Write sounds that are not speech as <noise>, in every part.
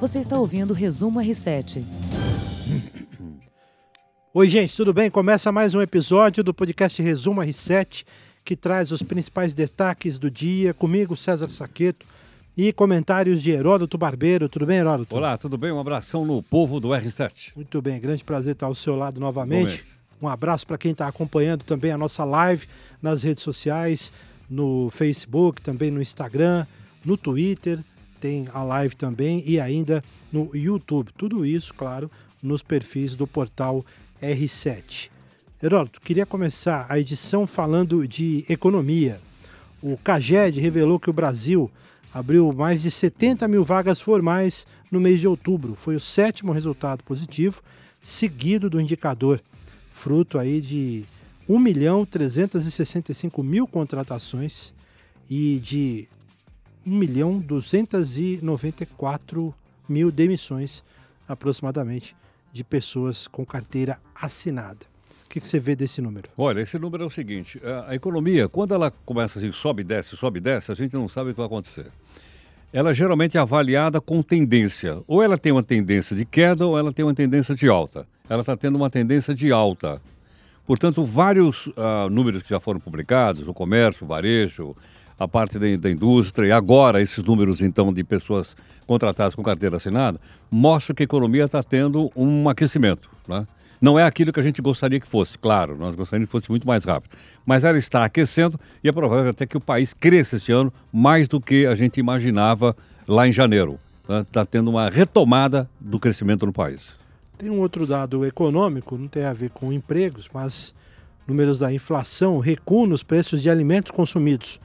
Você está ouvindo o Resumo R7. Oi, gente, tudo bem? Começa mais um episódio do podcast Resumo R7, que traz os principais destaques do dia. Comigo, César Saqueto, e comentários de Heródoto Barbeiro. Tudo bem, Heródoto? Olá, tudo bem? Um abração no povo do R7. Muito bem, grande prazer estar ao seu lado novamente. Um abraço para quem está acompanhando também a nossa live nas redes sociais, no Facebook, também no Instagram, no Twitter, tem a live também e ainda no YouTube. Tudo isso, claro, nos perfis do portal R7. Heródoto, queria começar a edição falando de economia. O CAGED revelou que o Brasil abriu mais de 70 mil vagas formais no mês de outubro. Foi o sétimo resultado positivo, seguido do indicador, fruto aí de 1 milhão 365 mil contratações e de 1 milhão 294 mil demissões, aproximadamente, de pessoas com carteira assinada. O que, você vê desse número? Olha, esse número é o seguinte: a, economia, quando ela começa assim, sobe e desce, sobe e desce, a gente não sabe o que vai acontecer. Ela geralmente é avaliada com tendência. Ou ela tem uma tendência de queda ou ela tem uma tendência de alta. Ela está tendo uma tendência de alta. Portanto, vários uh, números que já foram publicados, o comércio, o varejo, a parte da, da, indústria, e agora esses números, então, de pessoas contratadas com carteira assinada, mostram que a economia está tendo um aquecimento. Né? Não é aquilo que a gente gostaria que fosse, claro, nós gostaríamos que fosse muito mais rápido. Mas ela está aquecendo e é provável até que o país cresça este ano mais do que a gente imaginava lá em janeiro. Está né? tendo uma retomada do crescimento no país. Tem um outro dado econômico, não tem a ver com empregos, mas números da inflação, recuo nos preços de alimentos consumidos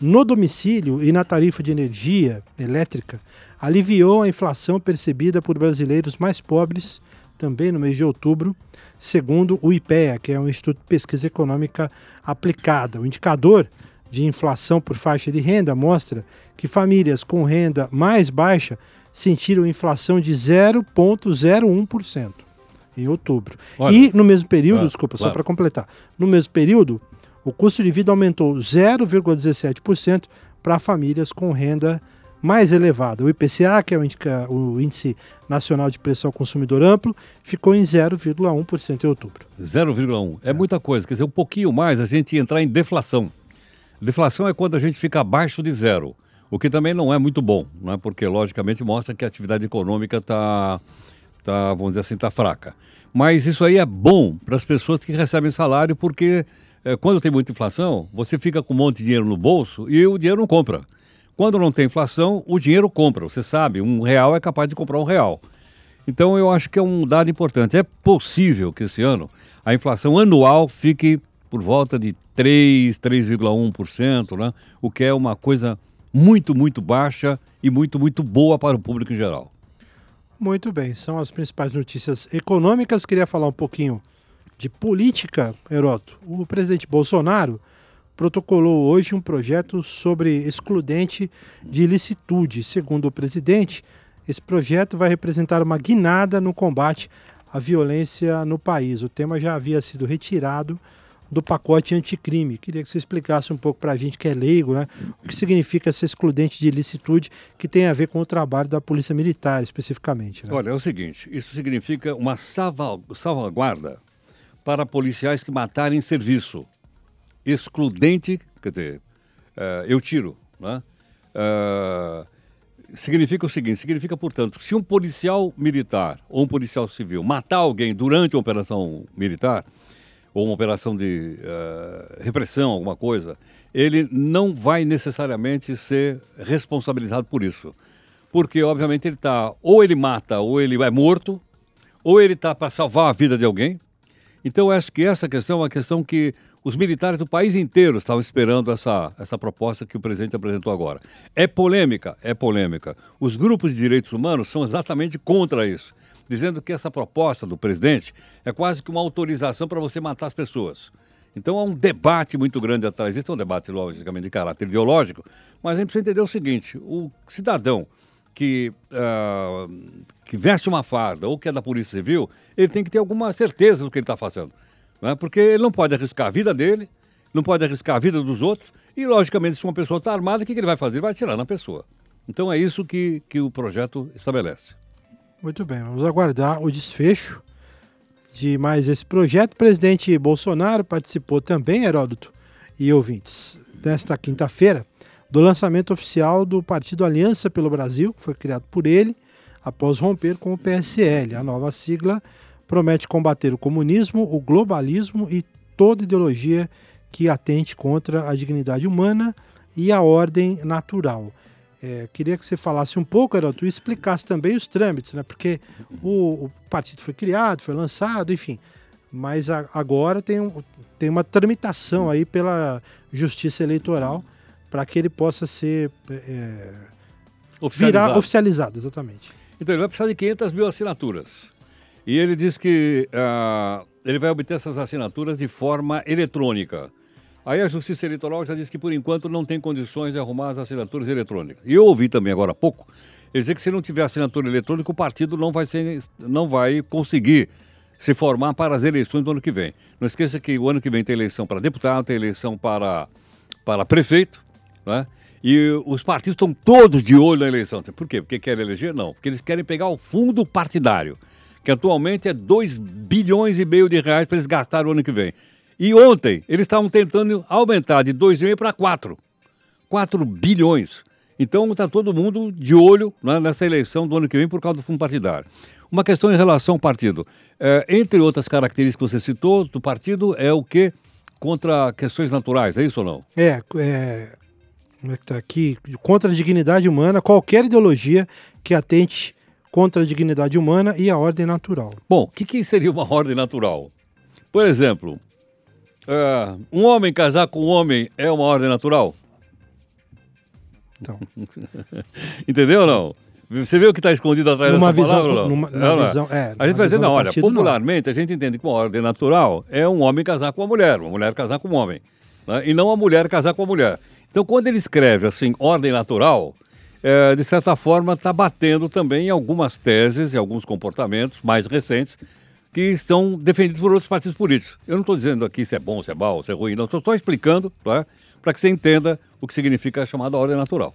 no domicílio e na tarifa de energia elétrica aliviou a inflação percebida por brasileiros mais pobres também no mês de outubro, segundo o IPEA, que é um Instituto de Pesquisa Econômica Aplicada. O indicador de inflação por faixa de renda mostra que famílias com renda mais baixa sentiram inflação de 0,01% em outubro. Olha, e no mesmo período, desculpa, só para completar, no mesmo período, o custo de vida aumentou 0,17% para famílias com renda mais elevada. O IPCA, que é o, Índice Nacional de Preço ao Consumidor Amplo, ficou em 0,1% em outubro. 0,1%. É, é muita coisa. Quer dizer, um pouquinho mais a gente entrar em deflação. Deflação é quando a gente fica abaixo de zero, o que também não é muito bom, né? porque logicamente mostra que a atividade econômica está, tá, vamos dizer assim, está fraca. Mas isso aí é bom para as pessoas que recebem salário, porque é, quando tem muita inflação, você fica com um monte de dinheiro no bolso e o dinheiro não compra. Quando não tem inflação, o dinheiro compra. Você sabe, um real é capaz de comprar um real. Então eu acho que é um dado importante. É possível que esse ano a inflação anual fique por volta de 3, 3,1%, né? o que é uma coisa muito, muito baixa e muito, muito boa para o público em geral. Muito bem, são as principais notícias econômicas. Queria falar um pouquinho de política, Heroto. O presidente Bolsonaro protocolou hoje um projeto sobre excludente de ilicitude. Segundo o presidente, esse projeto vai representar uma guinada no combate à violência no país. O tema já havia sido retirado do pacote anticrime. Queria que você explicasse um pouco para a gente que é leigo, né? O que significa essa excludente de ilicitude que tem a ver com o trabalho da Polícia Militar, especificamente. Né? Olha, é o seguinte, isso significa uma salvaguarda para policiais que matarem em serviço excludente, quer dizer, uh, eu tiro, né? Uh, significa o seguinte, significa, portanto, se um policial militar ou um policial civil matar alguém durante uma operação militar, ou uma operação de uh, repressão, alguma coisa, ele não vai necessariamente ser responsabilizado por isso. Porque, obviamente, ele está, ou ele mata, ou ele é morto, ou ele está para salvar a vida de alguém. Então, acho que essa questão é uma questão que os militares do país inteiro estavam esperando essa, essa proposta que o presidente apresentou agora. É polêmica? É polêmica. Os grupos de direitos humanos são exatamente contra isso, dizendo que essa proposta do presidente é quase que uma autorização para você matar as pessoas. Então há um debate muito grande atrás disso, é um debate, logicamente, de caráter ideológico, mas a gente precisa entender o seguinte: o cidadão que, uh, que veste uma farda ou que é da Polícia Civil, ele tem que ter alguma certeza do que ele está fazendo né? porque ele não pode arriscar a vida dele, não pode arriscar a vida dos outros, e logicamente se uma pessoa está armada, o que, que ele vai fazer? Ele vai atirar na pessoa. Então é isso que, que o projeto estabelece. Muito bem, vamos aguardar o desfecho de mais esse projeto. O presidente Bolsonaro participou também, Heródoto e ouvintes, nesta quinta-feira, do lançamento oficial do Partido Aliança pelo Brasil, que foi criado por ele após romper com o PSL. A nova sigla promete combater o comunismo, o globalismo e toda ideologia que atente contra a dignidade humana e a ordem natural. É, queria que você falasse um pouco, Heroto, e explicasse também os trâmites, né? Porque o, o partido foi criado, foi lançado, enfim. Mas a, agora tem, um, tem uma tramitação aí pela Justiça Eleitoral para que ele possa ser é, Oficializado. virar oficializado, exatamente. Então ele vai precisar de 500 mil assinaturas. E ele diz que ah, ele vai obter essas assinaturas de forma eletrônica. Aí a Justiça Eleitoral já disse que por enquanto não tem condições de arrumar as assinaturas eletrônicas. E eu ouvi também agora há pouco ele dizer que se não tiver assinatura eletrônica o partido não vai, ser, não vai conseguir se formar para as eleições do ano que vem. Não esqueça que o ano que vem tem eleição para deputado, tem eleição para, para prefeito, né? E os partidos estão todos de olho na eleição. Por quê? Porque querem eleger? Não. Porque eles querem pegar o fundo partidário, que atualmente é 2 bilhões e meio de reais para eles gastarem o ano que vem. E ontem eles estavam tentando aumentar de 2,5 para 4. 4 bilhões. Então está todo mundo de olho né, nessa eleição do ano que vem por causa do fundo partidário. Uma questão em relação ao partido. É, entre outras características que você citou do partido, é o que? Contra questões naturais, é isso ou não? É, é como é que tá aqui? Contra a dignidade humana, qualquer ideologia que atente contra a dignidade humana e a ordem natural. Bom, o que, que seria uma ordem natural? Por exemplo, é, um homem casar com um homem é uma ordem natural? Então, <laughs> Entendeu ou não? Você vê o que está escondido atrás numa dessa visão, palavra não? numa, Não, não. visão, é, A gente vai dizer, não, olha, partido, não. popularmente a gente entende que uma ordem natural é um homem casar com uma mulher, uma mulher casar com um homem, né? e não a mulher casar com a mulher. Então, quando ele escreve assim, ordem natural, é, de certa forma está batendo também em algumas teses e alguns comportamentos mais recentes que estão defendidos por outros partidos políticos. Eu não estou dizendo aqui se é bom, se é mau, se é ruim, não. Estou só explicando é? para que você entenda o que significa a chamada ordem natural.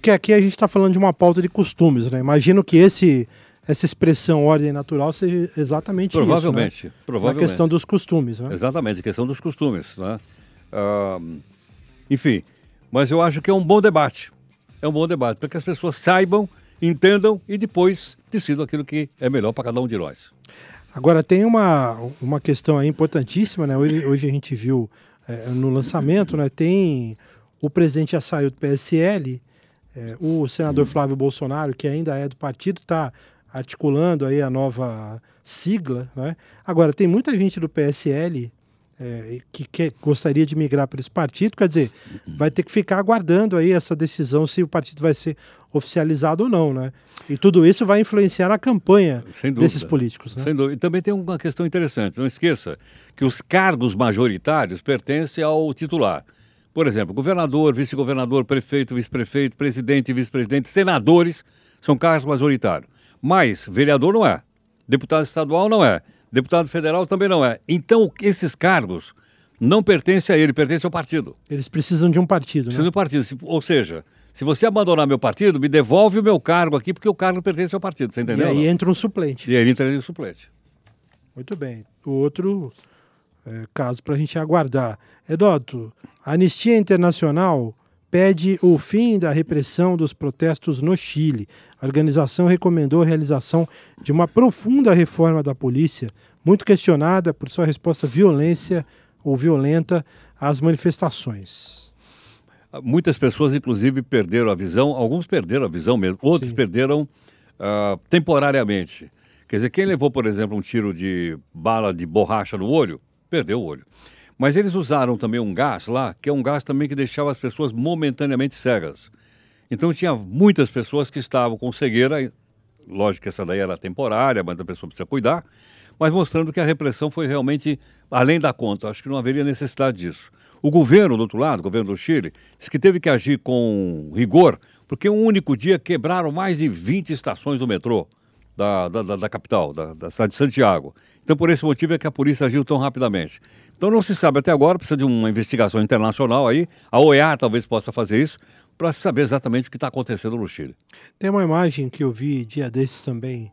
Que aqui a gente está falando de uma pauta de costumes, né? Imagino que esse, essa expressão ordem natural seja exatamente Provavelmente. isso, né? provavelmente. Na questão dos costumes, né? Exatamente, a questão dos costumes. Né? Ah, enfim, mas eu acho que é um bom debate. É um bom debate, para que as pessoas saibam, entendam e depois decidam aquilo que é melhor para cada um de nós. Agora tem uma, uma questão aí importantíssima, né? Hoje, hoje a gente viu é, no lançamento, né? Tem o presidente já saiu do PSL, é, o senador Flávio Bolsonaro, que ainda é do partido, está articulando aí a nova sigla, né? Agora tem muita gente do PSL é, que, que gostaria de migrar para esse partido, quer dizer, vai ter que ficar aguardando aí essa decisão se o partido vai ser oficializado ou não, né? E tudo isso vai influenciar na campanha dúvida. desses políticos, né? Sem dúvida. E também tem uma questão interessante. Não esqueça que os cargos majoritários pertencem ao titular. Por exemplo, governador, vice-governador, prefeito, vice-prefeito, presidente, vice-presidente, senadores são cargos majoritários. Mas vereador não é. Deputado estadual não é. Deputado federal também não é. Então, esses cargos não pertencem a ele, pertencem ao partido. Eles precisam de um partido, Precisa né? do partido. Se- Ou seja, se você abandonar meu partido, me devolve o meu cargo aqui, porque o cargo pertence ao partido. Você E entendeu? aí não? entra um suplente. E aí ele entraria no suplente. Muito bem. O outro é, caso para a gente aguardar. Eduardo, a Anistia Internacional pede o fim da repressão dos protestos no Chile. A organização recomendou a realização de uma profunda reforma da polícia, muito questionada por sua resposta violência ou violenta às manifestações. Muitas pessoas, inclusive, perderam a visão, alguns perderam a visão mesmo, outros Sim. perderam ah, temporariamente. Quer dizer, quem levou, por exemplo, um tiro de bala de borracha no olho, perdeu o olho. Mas eles usaram também um gás lá, que é um gás também que deixava as pessoas momentaneamente cegas. Então tinha muitas pessoas que estavam com cegueira, lógico que essa daí era temporária, mas a pessoa precisa cuidar, mas mostrando que a repressão foi realmente além da conta. Acho que não haveria necessidade disso. O governo, do outro lado, o governo do Chile, disse que teve que agir com rigor, porque um único dia quebraram mais de 20 estações do metrô da, da, da- da capital, da, da cidade de Santiago. Então, por esse motivo é que a polícia agiu tão rapidamente. Então, não se sabe até agora, precisa de uma investigação internacional aí. A OEA talvez possa fazer isso, para saber exatamente o que está acontecendo no Chile. Tem uma imagem que eu vi dia desses também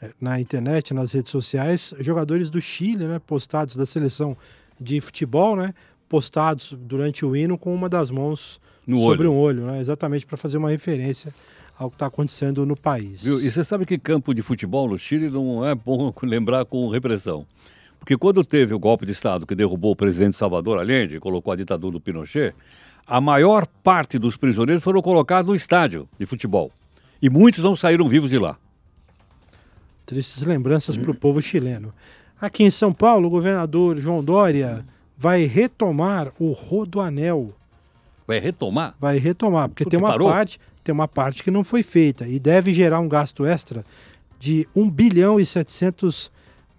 eh, na internet, nas redes sociais, jogadores do Chile, né, postados da seleção de futebol, né, postados durante o hino com uma das mãos No sobre olho. um olho, né, exatamente para fazer uma referência ao que está acontecendo no país. Viu? E você sabe que campo de futebol no Chile não é bom <laughs> lembrar com repressão. Porque quando teve o golpe de Estado que derrubou o presidente Salvador Allende colocou a ditadura do Pinochet, a maior parte dos prisioneiros foram colocados no estádio de futebol. E muitos não saíram vivos de lá. Tristes lembranças para o povo chileno. Aqui em São Paulo, o governador João Dória vai retomar o Rodoanel. Vai retomar? Vai retomar, porque, tem uma parou? parte, tem uma parte que não foi feita e deve gerar um gasto extra de 1 bilhão e 700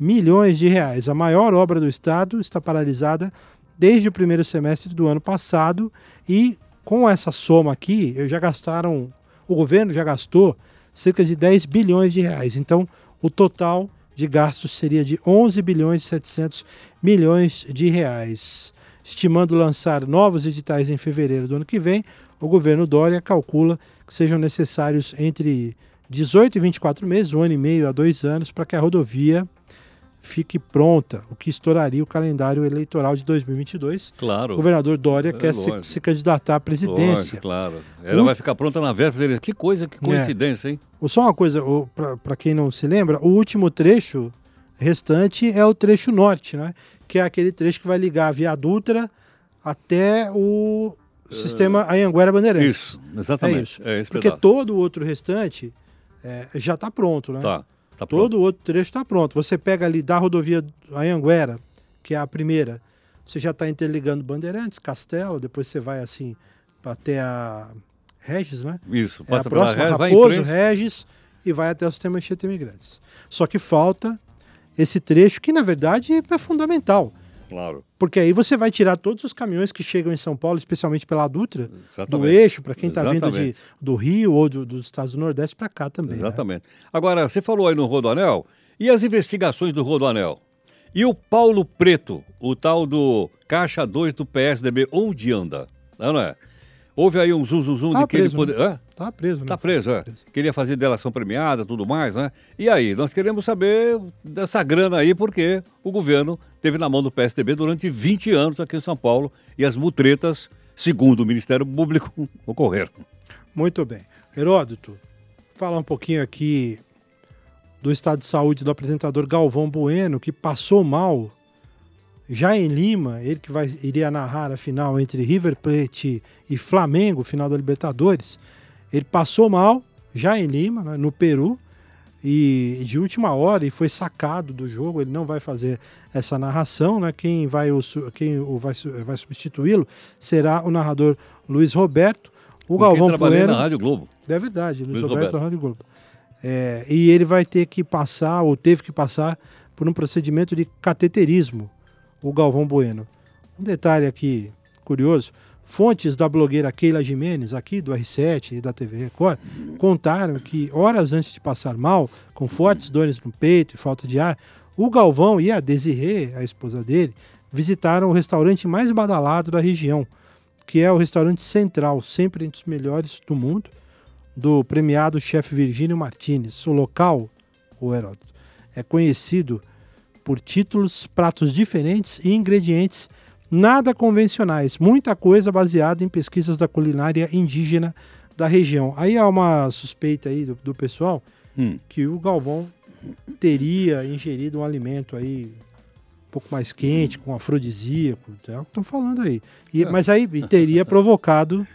milhões de reais. A maior obra do estado está paralisada desde o primeiro semestre do ano passado e com essa soma aqui, já gastaram, o governo já gastou cerca de 10 bilhões de reais. Então, o total de gastos seria de 11 bilhões e 700 milhões de reais. Estimando lançar novos editais em fevereiro do ano que vem, o governo Dória calcula que sejam necessários entre 18 e 24 meses, um ano e meio a dois anos, para que a rodovia fique pronta, o que estouraria o calendário eleitoral de 2022. Claro. O governador Dória É quer se, se candidatar à presidência. Lógico, claro. Ela O- vai ficar pronta na véspera. Que coisa, que coincidência, hein? Ou Só uma coisa, para quem não se lembra, o último trecho restante é o trecho norte, né? Que é aquele trecho que vai ligar a Via Dutra até o sistema Anhanguera Bandeirantes. Isso, exatamente. É isso. É Porque pedaço. todo o outro restante é, já está pronto, né? Tá, tá. Todo o outro trecho está pronto. Você pega ali da rodovia Anhanguera, que é a primeira, você já está interligando Bandeirantes, Castelo, depois você vai assim até a Regis, né? Isso, É a passa pela próxima ré, vai em Raposo. Regis e vai até o sistema Anchieta Imigrantes. Só que falta esse trecho que, na verdade, é fundamental. Claro, Porque aí você vai tirar todos os caminhões que chegam em São Paulo, especialmente pela Dutra, do exatamente. eixo, para quem está vindo de, do Rio ou do- dos estados do Nordeste para cá também. né? Exatamente. Agora, você falou aí no Rodoanel, e as investigações do Rodoanel? E o Paulo Preto, o tal do Caixa 2 do PSDB, onde anda? Não é? Houve aí um zum, zum, zum Tá de que ele preso, poderia... Tá preso, né? Tá preso, é. Queria fazer delação premiada, tudo mais, né? E aí, nós queremos saber dessa grana aí, porque o governo teve na mão do PSDB durante 20 anos aqui em São Paulo e as mutretas, segundo o Ministério Público, <laughs> ocorreram. Muito bem. Heródoto, falar um pouquinho aqui do estado de saúde do apresentador Galvão Bueno, que passou mal já em Lima, ele que vai, iria narrar a final entre River Plate e Flamengo, final da Libertadores. Ele passou mal já em Lima, né, no Peru, e de última hora e foi sacado do jogo. Ele não vai fazer essa narração, né? Quem vai o, quem o vai, vai substituí-lo será o narrador Luiz Roberto. O Com Galvão quem Bueno, na Rádio Globo. é verdade, Luiz, Luiz Roberto, Roberto. Rádio Globo. É, e ele vai ter que passar, ou teve que passar, por um procedimento de cateterismo, o Galvão Bueno. Um detalhe aqui curioso: fontes da blogueira Keila Jimenez, aqui do R7 e da TV Record, contaram que horas antes de passar mal, com fortes dores no peito e falta de ar, o Galvão e a Desirê, a esposa dele, visitaram o restaurante mais badalado da região, que é o restaurante Central, sempre entre os melhores do mundo do premiado chefe Virgínio Martinez. O local, o Heródoto, é conhecido por títulos, pratos diferentes e ingredientes nada convencionais. Muita coisa baseada em pesquisas da culinária indígena da região. Aí há uma suspeita aí do, do pessoal Hum. que o Galvão teria ingerido um alimento aí um pouco mais quente, com afrodisíaco, é o que estão falando aí. E- É. Mas aí teria <laughs> provocado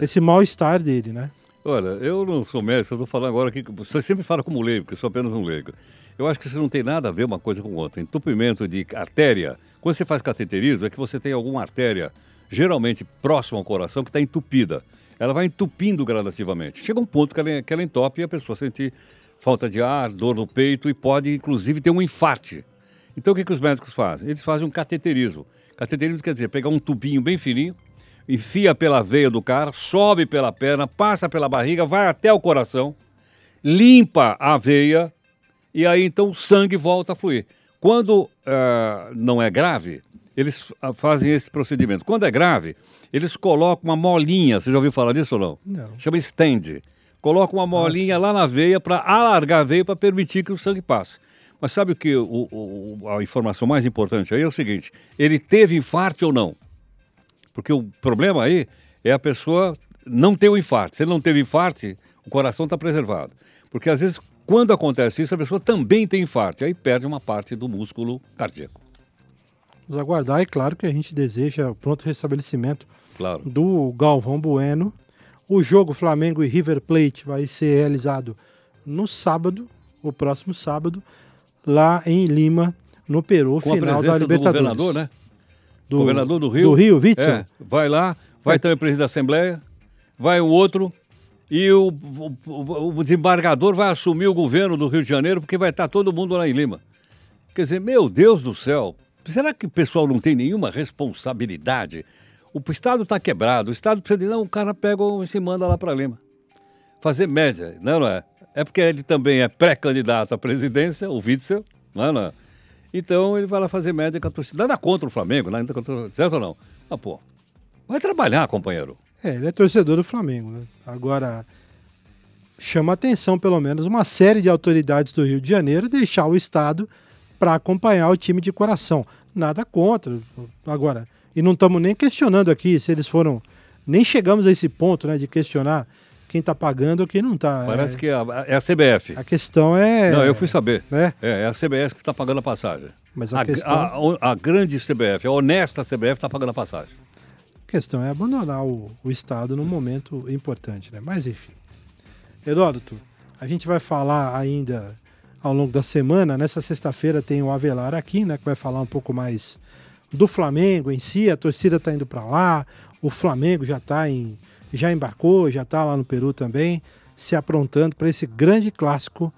esse mal-estar dele, né? Olha, eu não sou médico, eu estou falando agora aqui. Você sempre fala como leigo, porque eu sou apenas um leigo. Eu acho que isso não tem nada a ver uma coisa com outra. Entupimento de artéria. Quando você faz cateterismo, é que você tem alguma artéria, geralmente próxima ao coração, que está entupida. Ela vai entupindo gradativamente. Chega um ponto que ela, que ela entope e a pessoa sente falta de ar, dor no peito e pode, inclusive, ter um infarte. Então, o que, que os médicos fazem? Eles fazem um cateterismo. Cateterismo quer dizer pegar um tubinho bem fininho, enfia pela veia do cara, sobe pela perna, passa pela barriga, vai até o coração, limpa a veia e aí então o sangue volta a fluir. Quando ah, não é grave, eles ah, fazem esse procedimento. Quando é grave, eles colocam uma molinha. Você já ouviu falar disso ou não? Não. Chama stand. Coloca uma molinha lá na veia para alargar a veia para permitir que o sangue passe. Mas sabe o que o, o, a informação mais importante aí é o seguinte: ele teve infarto ou não? Porque o problema aí é a pessoa não ter o infarto. Se ele não teve infarto, o coração está preservado. Porque às vezes, quando acontece isso, a pessoa também tem infarto. E aí perde uma parte do músculo cardíaco. Vamos aguardar, e claro que a gente deseja o pronto restabelecimento Claro. do Galvão Bueno. O jogo Flamengo e River Plate vai ser realizado no sábado, o próximo sábado, lá em Lima, no Peru, Com a final da presença do Libertadores. governador, né? Do, governador do Rio. Do Rio, Witzel. É, vai lá, vai É. também o presidente da Assembleia, vai o outro, e o, o- o- desembargador vai assumir o governo do Rio de Janeiro, porque vai estar todo mundo lá em Lima. Quer dizer, meu Deus do céu, será que o pessoal não tem nenhuma responsabilidade? O Estado está quebrado, o Estado precisa de. Não, o cara pega e se manda lá para Lima. Fazer média, não, não é? É porque ele também é pré-candidato à presidência, o Witzel, não é? Não é? Então ele vai lá fazer média com a torcida. Nada contra o Flamengo, nada contra, certo ou não? Ah, pô, vai trabalhar, companheiro. É, ele é torcedor do Flamengo. Né? Agora, chama atenção, pelo menos, uma série de autoridades do Rio de Janeiro deixar o Estado para acompanhar o time de coração. Nada contra. Agora, e não estamos nem questionando aqui se eles foram. Nem chegamos a esse ponto né, de questionar quem está pagando ou quem não está. Parece que é a, é a CBF. A questão é. Não, eu fui saber. É, É, é a CBF que está pagando a passagem. mas a, A, questão, a- a grande CBF, a honesta CBF está pagando a passagem. A questão é abandonar o, o Estado num momento importante. Né? Mas, enfim. Heródoto, a gente vai falar ainda ao longo da semana. Nessa sexta-feira tem o Avelar aqui, né, que vai falar um pouco mais do Flamengo em si. A torcida está indo para lá, o Flamengo já tá em, já embarcou, já está lá no Peru também, se aprontando para esse grande clássico.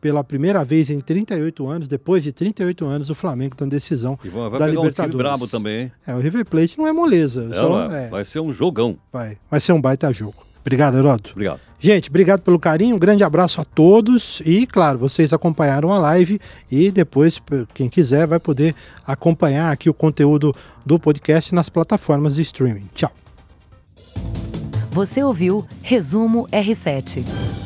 Pela primeira vez em 38 anos, depois de 38 anos, o Flamengo está em decisão E vai, vai da pegar um time Libertadores. brabo também, hein? É, o River Plate não é moleza. só- Ela é, Vai ser um jogão. vai, vai ser um baita jogo. Obrigado, Heródoto. Obrigado. Gente, obrigado pelo carinho, um grande abraço a todos e, claro, vocês acompanharam a live e depois, quem quiser, vai poder acompanhar aqui o conteúdo do podcast nas plataformas de streaming. Tchau. Você ouviu Resumo R7.